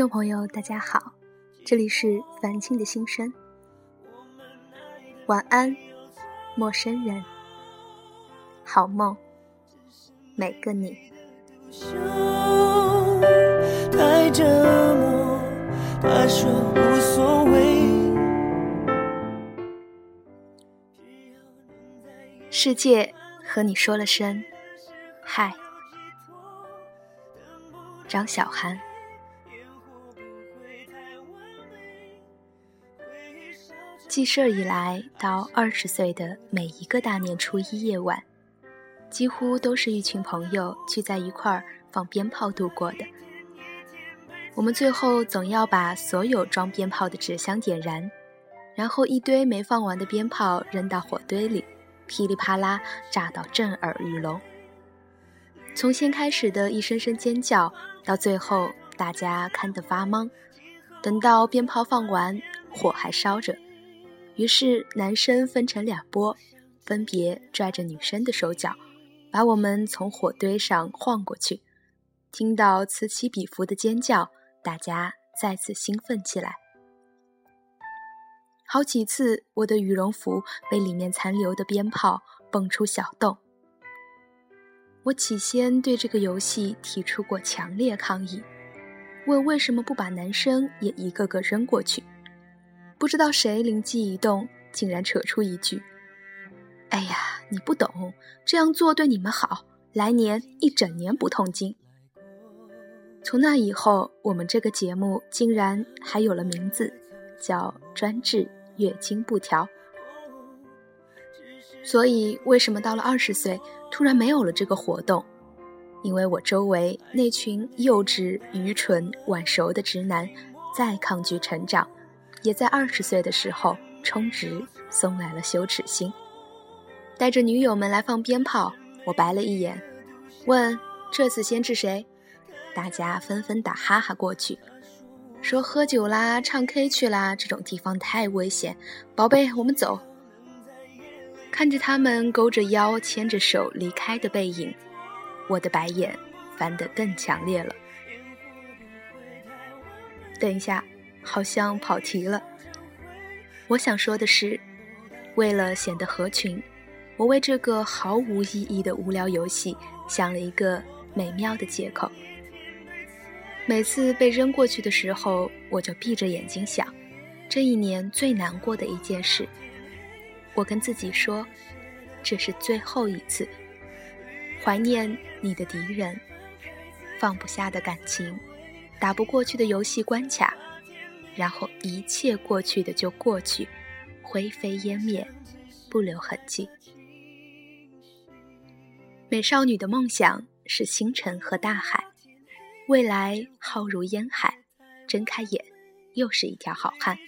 众朋友，大家好，这里是凡青的心声。晚安，陌生人，好梦，每个你。太折磨，他说无所谓。世界和你说了声嗨，张小涵。记事以来到二十岁的每一个大年初一夜晚，几乎都是一群朋友聚在一块儿放鞭炮度过的。我们最后总要把所有装鞭炮的纸箱点燃，然后一堆没放完的鞭炮扔到火堆里，噼里啪啦炸到震耳欲聋。从先开始的一声声尖叫，到最后大家看得发懵，等到鞭炮放完，火还烧着。于是，男生分成两拨，分别拽着女生的手脚，把我们从火堆上晃过去。听到此起彼伏的尖叫，大家再次兴奋起来。好几次，我的羽绒服被里面残留的鞭炮蹦出小洞。我起先对这个游戏提出过强烈抗议，问为什么不把男生也一个个扔过去。不知道谁灵机一动，竟然扯出一句：“哎呀，你不懂，这样做对你们好，来年一整年不痛经。”从那以后，我们这个节目竟然还有了名字，叫“专治月经不调”。所以，为什么到了二十岁突然没有了这个活动？因为我周围那群幼稚、愚蠢、晚熟的直男再抗拒成长。也在二十岁的时候充值送来了羞耻心，带着女友们来放鞭炮，我白了一眼，问这次先治谁？大家纷纷打哈哈过去，说喝酒啦、唱 K 去啦，这种地方太危险，宝贝，我们走。看着他们勾着腰、牵着手离开的背影，我的白眼翻得更强烈了。等一下。好像跑题了。我想说的是，为了显得合群，我为这个毫无意义的无聊游戏想了一个美妙的借口。每次被扔过去的时候，我就闭着眼睛想，这一年最难过的一件事。我跟自己说，这是最后一次。怀念你的敌人，放不下的感情，打不过去的游戏关卡。然后一切过去的就过去，灰飞烟灭，不留痕迹。美少女的梦想是星辰和大海，未来浩如烟海。睁开眼，又是一条好汉。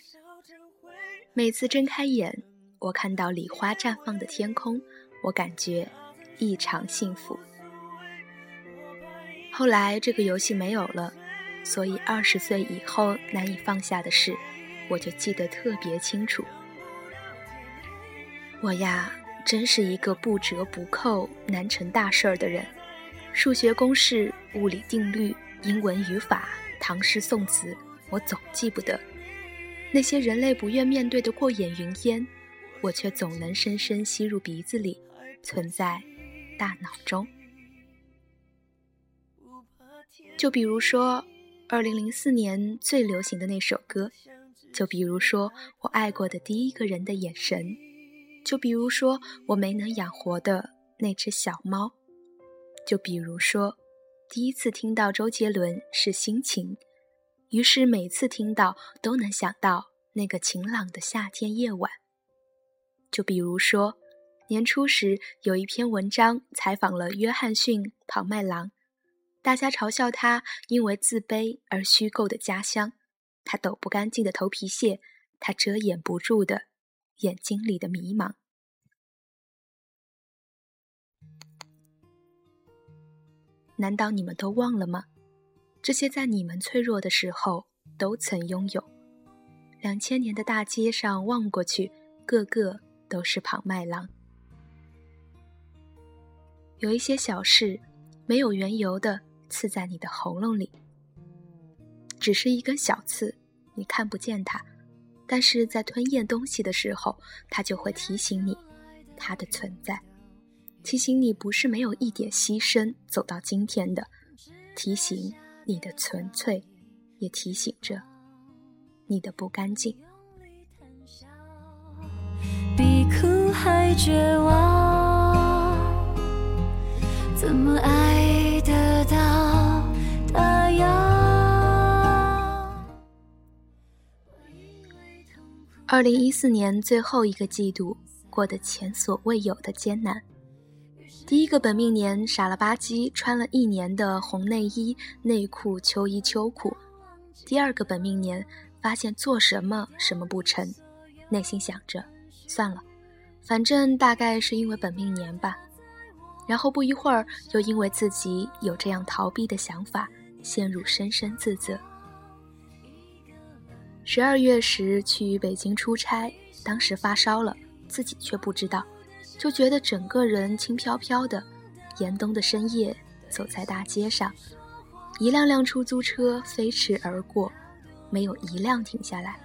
每次睁开眼，我看到礼花绽放的天空，我感觉异常幸福。后来这个游戏没有了。所以二十岁以后难以放下的事，我就记得特别清楚。我呀，真是一个不折不扣难成大事儿的人，数学公式、物理定律、英文语法、唐诗宋词，我总记不得。那些人类不愿面对的过眼云烟，我却总能深深吸入鼻子里，存在大脑中。就比如说。二零零四年最流行的那首歌，就比如说我爱过的第一个人的眼神，就比如说我没能养活的那只小猫，就比如说第一次听到周杰伦是心情，于是每次听到都能想到那个晴朗的夏天夜晚。就比如说年初时有一篇文章采访了约翰逊庞麦郎。大家嘲笑他因为自卑而虚构的家乡，他抖不干净的头皮屑，他遮掩不住的眼睛里的迷茫。难道你们都忘了吗？这些在你们脆弱的时候都曾拥有，两千年的大街上望过去，个个都是庞麦郎。有一些小事，没有缘由的刺在你的喉咙里，只是一根小刺，你看不见它，但是在吞咽东西的时候，它就会提醒你它的存在，提醒你不是没有一点牺牲走到今天的，提醒你的纯粹，也提醒着你的不干净。比哭还绝望。怎么爱二零一四年最后一个季度过得前所未有的艰难。第一个本命年，傻了吧唧穿了一年的红内衣、内裤、秋衣、秋裤。第二个本命年，发现做什么什么不成，内心想着，算了，反正大概是因为本命年吧。然后不一会儿，又因为自己有这样逃避的想法，陷入深深自责。十二月时去北京出差，当时发烧了，自己却不知道，就觉得整个人轻飘飘的。严冬的深夜，走在大街上，一辆辆出租车飞驰而过，没有一辆停下来，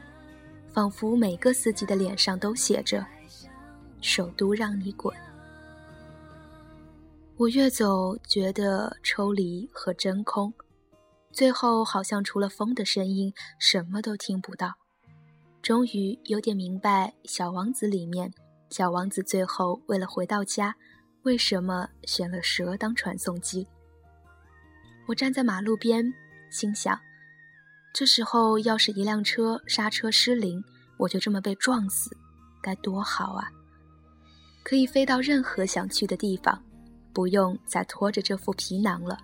仿佛每个司机的脸上都写着“首都让你滚”。我越走，觉得抽离和真空，最后好像除了风的声音，什么都听不到。终于有点明白《小王子》里面，小王子最后为了回到家，为什么选了蛇当传送机。我站在马路边，心想：这时候要是一辆车刹车失灵，我就这么被撞死，该多好啊！可以飞到任何想去的地方。不用再拖着这副皮囊了，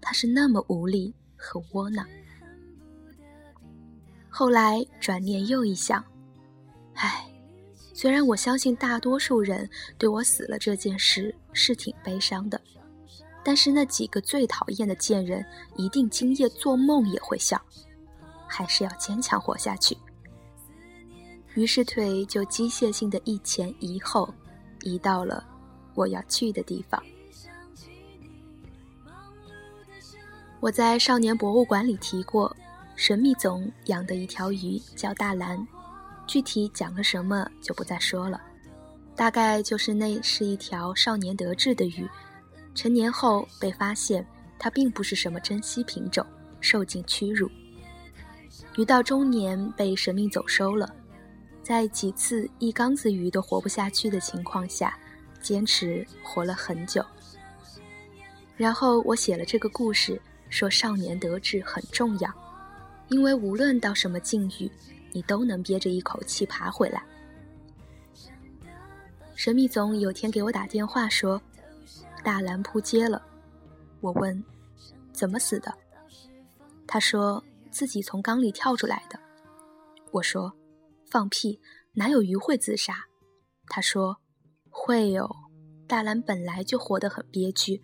他是那么无力和窝囊。后来转念又一想，唉，虽然我相信大多数人对我死了这件事是挺悲伤的，但是那几个最讨厌的贱人一定今夜做梦也会笑，还是要坚强活下去。于是腿就机械性的一前一后，移到了我要去的地方。我在少年博物馆里提过，神秘总养的一条鱼叫大蓝，具体讲了什么就不再说了。大概就是那是一条少年得志的鱼，成年后被发现它并不是什么珍稀品种，受尽屈辱。鱼到中年被神秘总收了，在几次一缸子鱼都活不下去的情况下，坚持活了很久。然后我写了这个故事。说少年得志很重要，因为无论到什么境遇，你都能憋着一口气爬回来。神秘总有天给我打电话说，大蓝扑街了。我问，怎么死的？他说自己从缸里跳出来的。我说，放屁，哪有鱼会自杀？他说，会有。大蓝本来就活得很憋屈，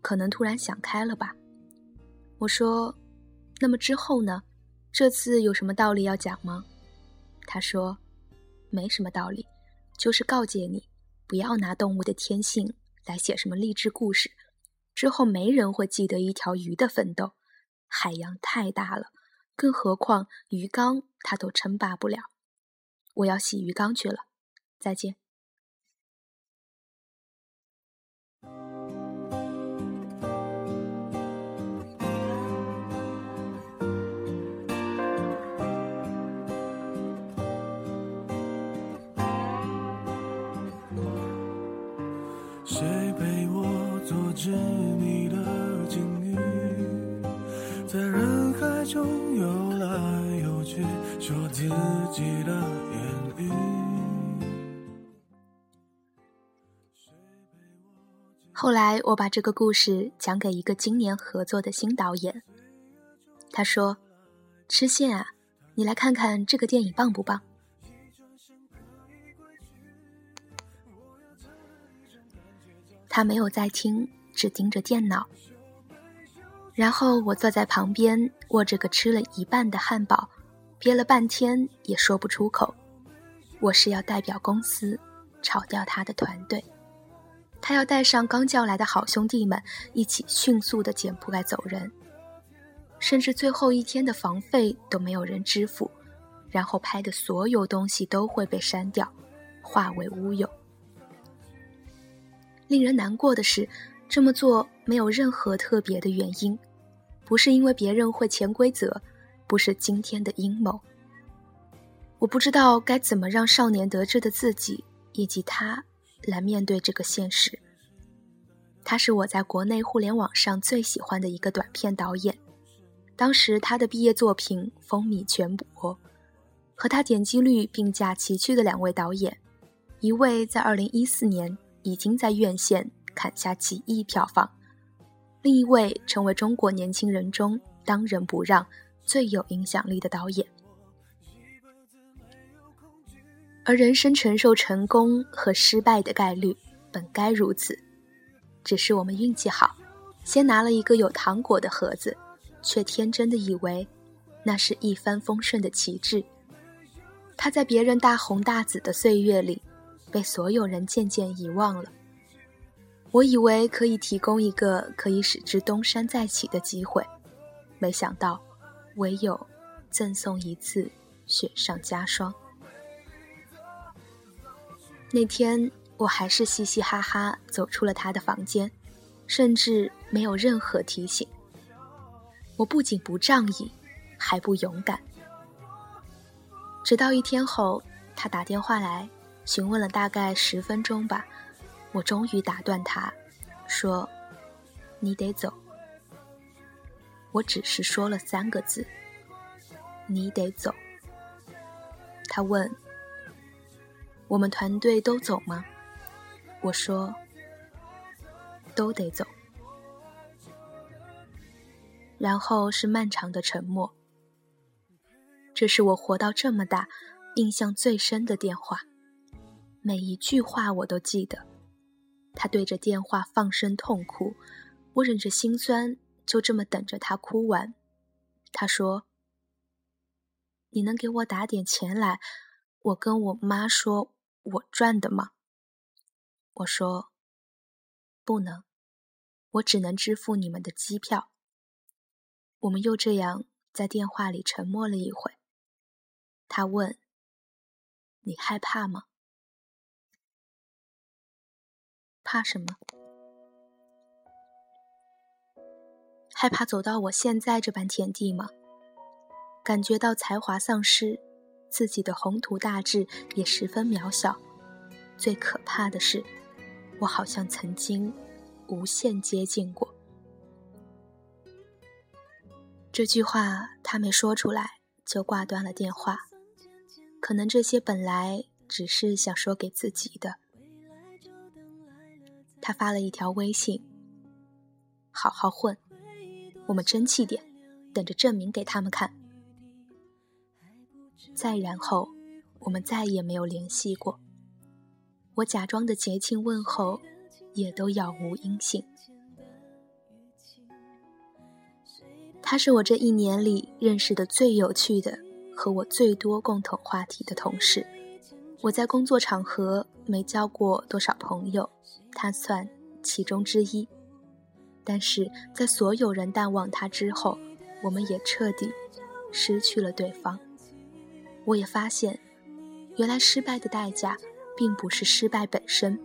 可能突然想开了吧。我说：“那么之后呢？这次有什么道理要讲吗？”他说：“没什么道理，就是告诫你，不要拿动物的天性来写什么励志故事。之后没人会记得一条鱼的奋斗。海洋太大了，更何况鱼缸它都称霸不了。我要洗鱼缸去了，再见。”执迷的境遇，在人海中游来游去，说自己的言语。后来，我把这个故事讲给一个今年合作的新导演，他说：“吃线啊，你来看看这个电影棒不棒？”他没有在听。只盯着电脑，然后我坐在旁边，握着个吃了一半的汉堡，憋了半天也说不出口。我是要代表公司炒掉他的团队，他要带上刚叫来的好兄弟们一起迅速的捡铺盖走人，甚至最后一天的房费都没有人支付，然后拍的所有东西都会被删掉，化为乌有。令人难过的是，这么做没有任何特别的原因，不是因为别人会潜规则，不是今天的阴谋。我不知道该怎么让少年得志的自己以及他来面对这个现实。他是我在国内互联网上最喜欢的一个短片导演，当时他的毕业作品风靡全国。和他点击率并驾齐驱的两位导演，一位在2014年已经在院线砍下几亿票房，另一位成为中国年轻人中当仁不让、最有影响力的导演。而人生承受成功和失败的概率本该如此，只是我们运气好，先拿了一个有糖果的盒子，却天真的以为那是一帆风顺的旗帜。他在别人大红大紫的岁月里，被所有人渐渐遗忘了。我以为可以提供一个可以使之东山再起的机会，没想到唯有赠送一次雪上加霜。那天，我还是嘻嘻哈哈走出了他的房间，甚至没有任何提醒。我不仅不仗义，还不勇敢。直到一天后，他打电话来，询问了大概十分钟吧，我终于打断他，说：“你得走。”我只是说了三个字：“你得走。”他问。我们团队都走吗？我说，都得走。然后是漫长的沉默。这是我活到这么大印象最深的电话，每一句话我都记得。他对着电话放声痛哭，我忍着心酸，就这么等着他哭完。他说：“你能给我打点钱来？我跟我妈说。”我赚的吗？我说不能，我只能支付你们的机票。我们又这样在电话里沉默了一会。他问：“你害怕吗？怕什么？害怕走到我现在这般田地吗？感觉到才华丧失？”自己的宏图大志也十分渺小。最可怕的是，我好像曾经无限接近过。这句话他没说出来，就挂断了电话。可能这些本来只是想说给自己的。他发了一条微信：“好好混，我们争气点，等着证明给他们看。”再然后，我们再也没有联系过。我假装的节庆问候，也都杳无音信。他是我这一年里认识的最有趣的，和我最多共同话题的同事。我在工作场合没交过多少朋友，他算其中之一。但是在所有人淡忘他之后，我们也彻底失去了对方。我也发现，原来失败的代价，并不是失败本身，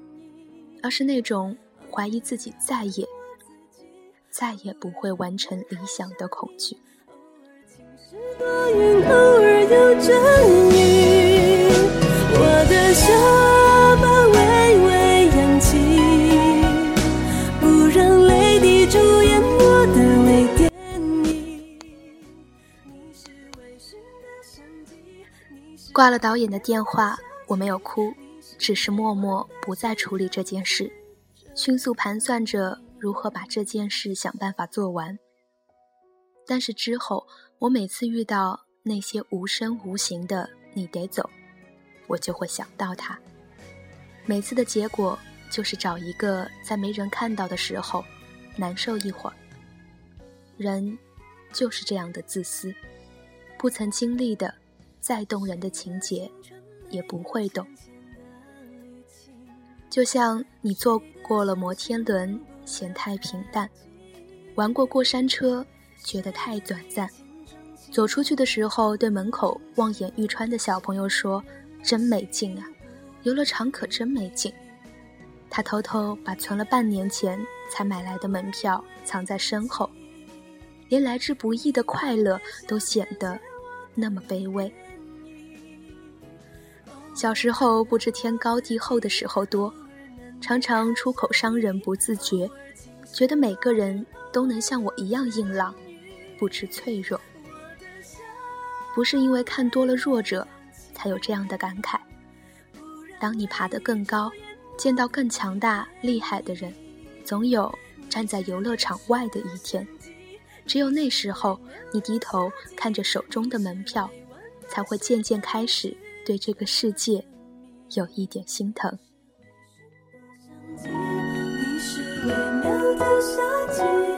而是那种怀疑自己再也、再也不会完成理想的恐惧。下巴微微扬起，不让泪滴主演我的。挂了导演的电话，我没有哭，只是默默不再处理这件事，迅速盘算着如何把这件事想办法做完。但是之后，我每次遇到那些无声无形的“你得走”，我就会想到他。每次的结果就是找一个在没人看到的时候难受一会儿。人就是这样的自私，不曾经历的。再动人的情节，也不会懂。就像你坐过了摩天轮，嫌太平淡；玩过过山车，觉得太短暂。走出去的时候，对门口望眼欲穿的小朋友说：“真没劲啊，游乐场可真没劲。”他偷偷把存了半年钱才买来的门票藏在身后，连来之不易的快乐都显得那么卑微。小时候不知天高地厚的时候多，常常出口伤人不自觉，觉得每个人都能像我一样硬朗，不知脆弱。不是因为看多了弱者，才有这样的感慨。当你爬得更高，见到更强大厉害的人，总有站在游乐场外的一天。只有那时候，你低头看着手中的门票，才会渐渐开始对这个世界有一点心疼。你是微妙的夏季。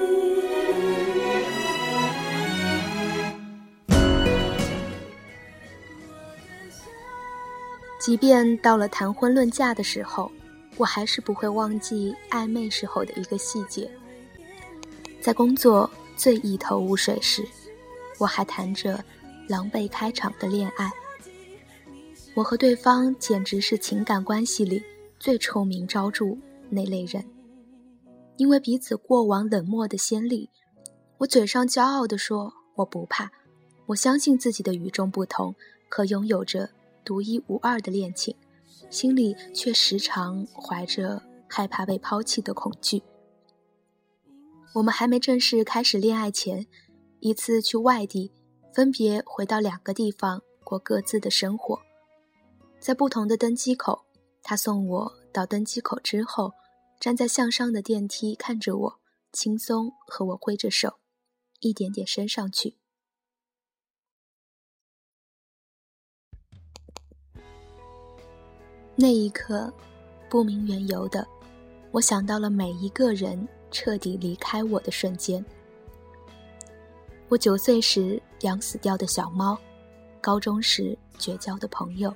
即便到了谈婚论嫁的时候，我还是不会忘记暧昧时候的一个细节。在工作最一头雾水时，我还谈着狼狈开场的恋爱。我和对方简直是情感关系里最臭名昭著那类人，因为彼此过往冷漠的先例，我嘴上骄傲地说我不怕，我相信自己的与众不同，可拥有着。独一无二的恋情，心里却时常怀着害怕被抛弃的恐惧。我们还没正式开始恋爱前，一次去外地，分别回到两个地方过各自的生活，在不同的登机口，他送我到登机口之后，站在向上的电梯看着我，轻松和我挥着手，一点点升上去。那一刻，不明缘由的，我想到了每一个人彻底离开我的瞬间。我九岁时养死掉的小猫，高中时绝交的朋友，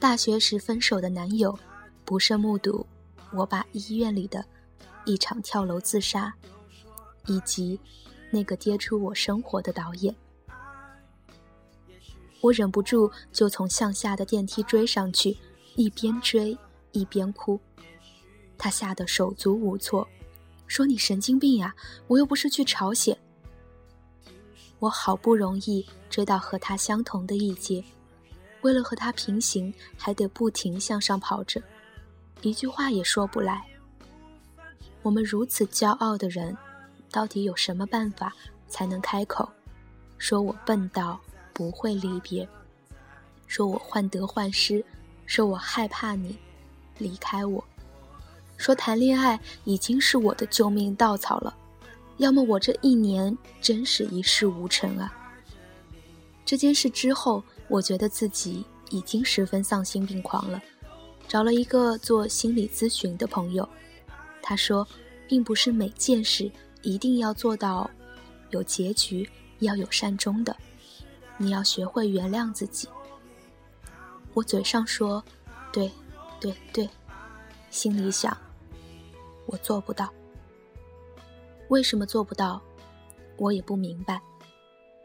大学时分手的男友，不慎目睹我把医院里的一场跳楼自杀，以及那个跌出我生活的导演，我忍不住就从向下的电梯追上去。一边追一边哭，他吓得手足无措，说：“你神经病呀！我又不是去朝鲜。”我好不容易追到和他相同的一阶，为了和他平行，还得不停向上跑着，一句话也说不来。我们如此骄傲的人，到底有什么办法才能开口，说我笨到不会离别，说我患得患失？说我害怕你离开我，说谈恋爱已经是我的救命稻草了，要么我这一年真是一事无成啊！这件事之后，我觉得自己已经十分丧心病狂了，找了一个做心理咨询的朋友，他说，并不是每件事一定要做到有结局，要有善终的，你要学会原谅自己。我嘴上说，对，对对，心里想，我做不到。为什么做不到？我也不明白。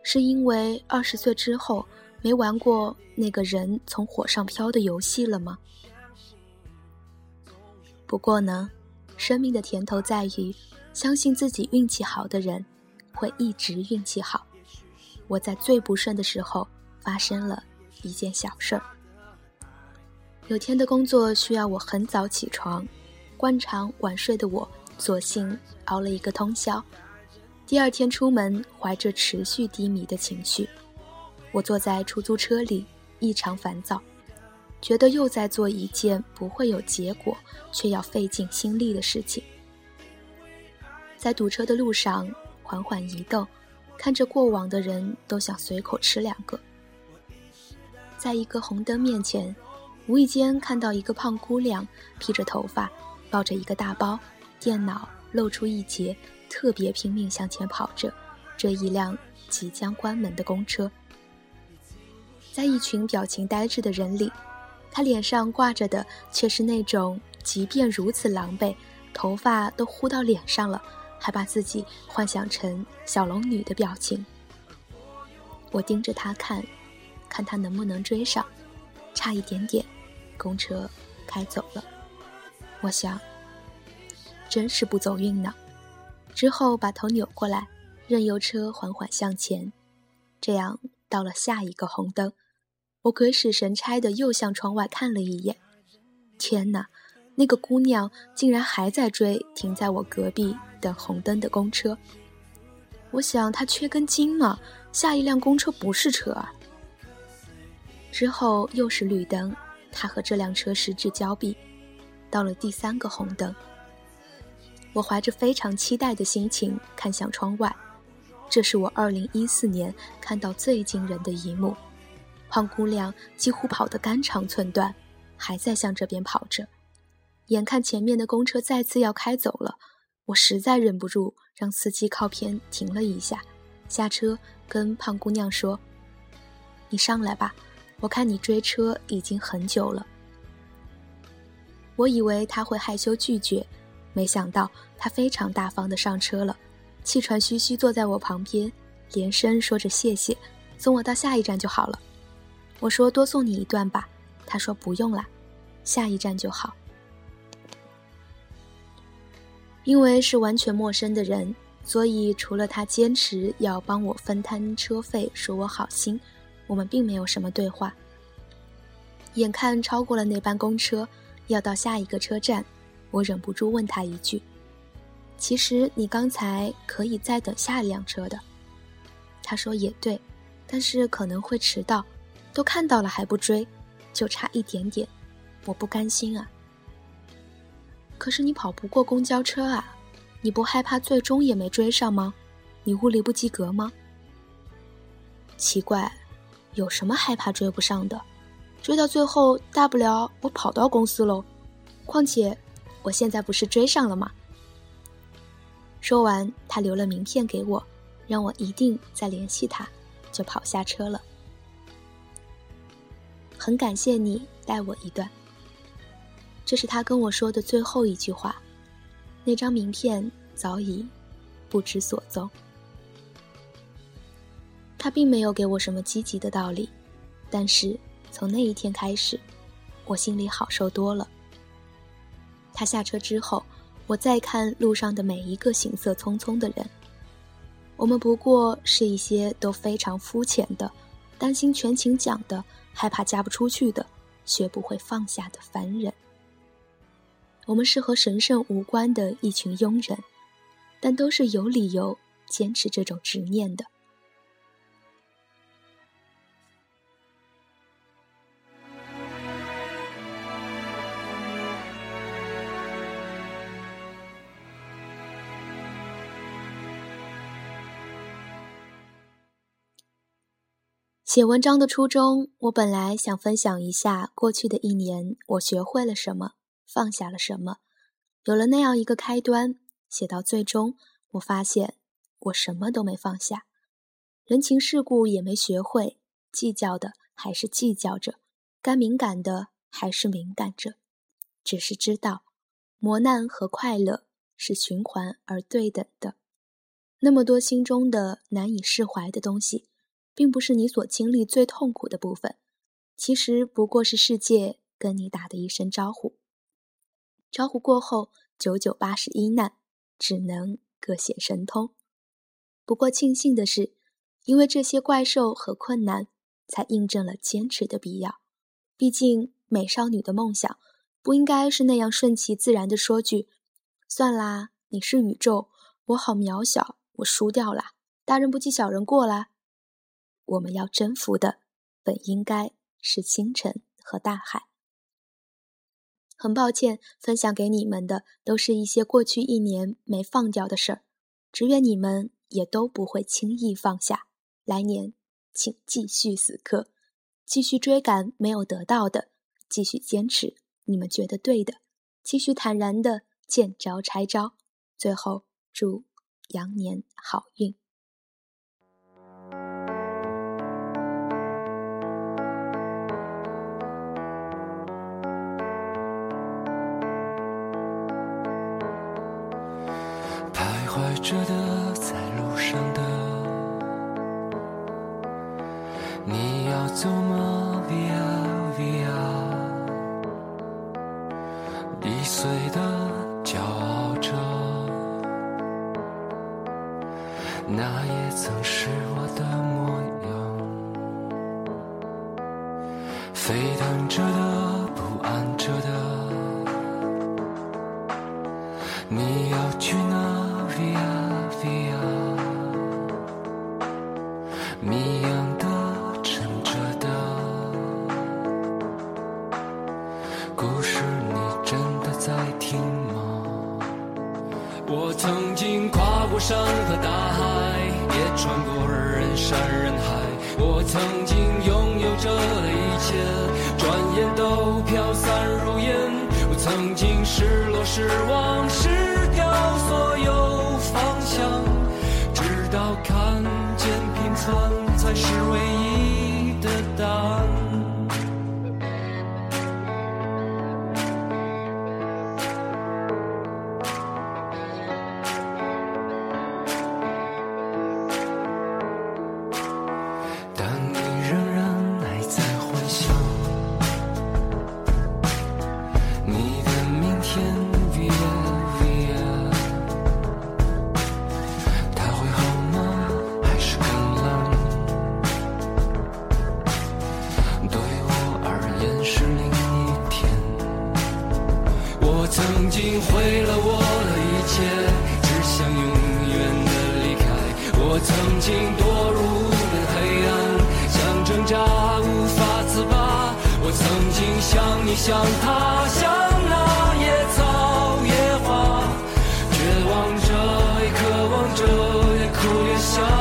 是因为二十岁之后没玩过那个人从火上飘的游戏了吗？不过呢，生命的甜头在于相信自己运气好的人会一直运气好。我在最不顺的时候发生了一件小事儿。有天的工作需要我很早起床，惯常晚睡的我，索性熬了一个通宵。第二天出门，怀着持续低迷的情绪，我坐在出租车里，异常烦躁，觉得又在做一件不会有结果却要费尽心力的事情。在堵车的路上缓缓移动，看着过往的人都想随口吃两个。在一个红灯面前。无意间看到一个胖姑娘，披着头发，抱着一个大包，电脑露出一截，特别拼命向前跑着。这一辆即将关门的公车，在一群表情呆滞的人里，他脸上挂着的却是那种即便如此狼狈，头发都呼到脸上了，还把自己幻想成小龙女的表情。我盯着他看，看他能不能追上，差一点点，公车开走了。我想，真是不走运呢。之后把头扭过来，任由车缓缓向前。这样到了下一个红灯，我鬼使神差的又向窗外看了一眼。天哪，那个姑娘竟然还在追停在我隔壁等红灯的公车。我想她缺根筋吗？下一辆公车不是车啊。之后又是绿灯，他和这辆车失之交臂。到了第三个红灯。我怀着非常期待的心情看向窗外，这是我2014年看到最惊人的一幕：胖姑娘几乎跑得肝肠寸断，还在向这边跑着。眼看前面的公车再次要开走了，我实在忍不住让司机靠边停了一下，下车跟胖姑娘说：“你上来吧，我看你追车已经很久了。”我以为他会害羞拒绝。没想到他非常大方的上车了，气喘吁吁坐在我旁边，连声说着谢谢，送我到下一站就好了。我说多送你一段吧，他说不用啦，下一站就好。因为是完全陌生的人，所以除了他坚持要帮我分摊车费，说我好心，我们并没有什么对话。眼看超过了那班公车，要到下一个车站。我忍不住问他一句：“其实你刚才可以再等下一辆车的。”他说：“也对，但是可能会迟到。都看到了还不追，就差一点点，我不甘心啊。”可是你跑不过公交车啊，你不害怕最终也没追上吗？你物理不及格吗？奇怪，有什么害怕追不上的？追到最后，大不了我跑到公司喽。况且。我现在不是追上了吗？说完，他留了名片给我，让我一定再联系他，就跑下车了。很感谢你带我一段。这是他跟我说的最后一句话。那张名片早已不知所踪。他并没有给我什么积极的道理，但是从那一天开始，我心里好受多了。他下车之后，我再看路上的每一个行色匆匆的人，我们不过是一些都非常肤浅的、担心全勤奖的、害怕嫁不出去的、学不会放下的凡人。我们是和神圣无关的一群庸人，但都是有理由坚持这种执念的。写文章的初衷，我本来想分享一下过去的一年我学会了什么，放下了什么。有了那样一个开端，写到最终，我发现我什么都没放下，人情世故也没学会，计较的还是计较着，该敏感的还是敏感着，只是知道磨难和快乐是循环而对等的。那么多心中的难以释怀的东西。并不是你所经历最痛苦的部分，其实不过是世界跟你打的一声招呼。招呼过后，九九八十一难，只能各显神通。不过庆幸的是，因为这些怪兽和困难，才印证了坚持的必要。毕竟美少女的梦想，不应该是那样顺其自然的说句：“算啦，你是宇宙，我好渺小，我输掉啦，大人不计小人过啦。”我们要征服的，本应该是星辰和大海。很抱歉，分享给你们的都是一些过去一年没放掉的事儿，只愿你们也都不会轻易放下。来年，请继续死磕，继续追赶没有得到的，继续坚持你们觉得对的，继续坦然的见招拆招。最后，祝羊年好运。着的在路上的你要走吗 via via 易碎的骄傲着那也曾是我的模样沸腾着的看见平凡才是唯一 so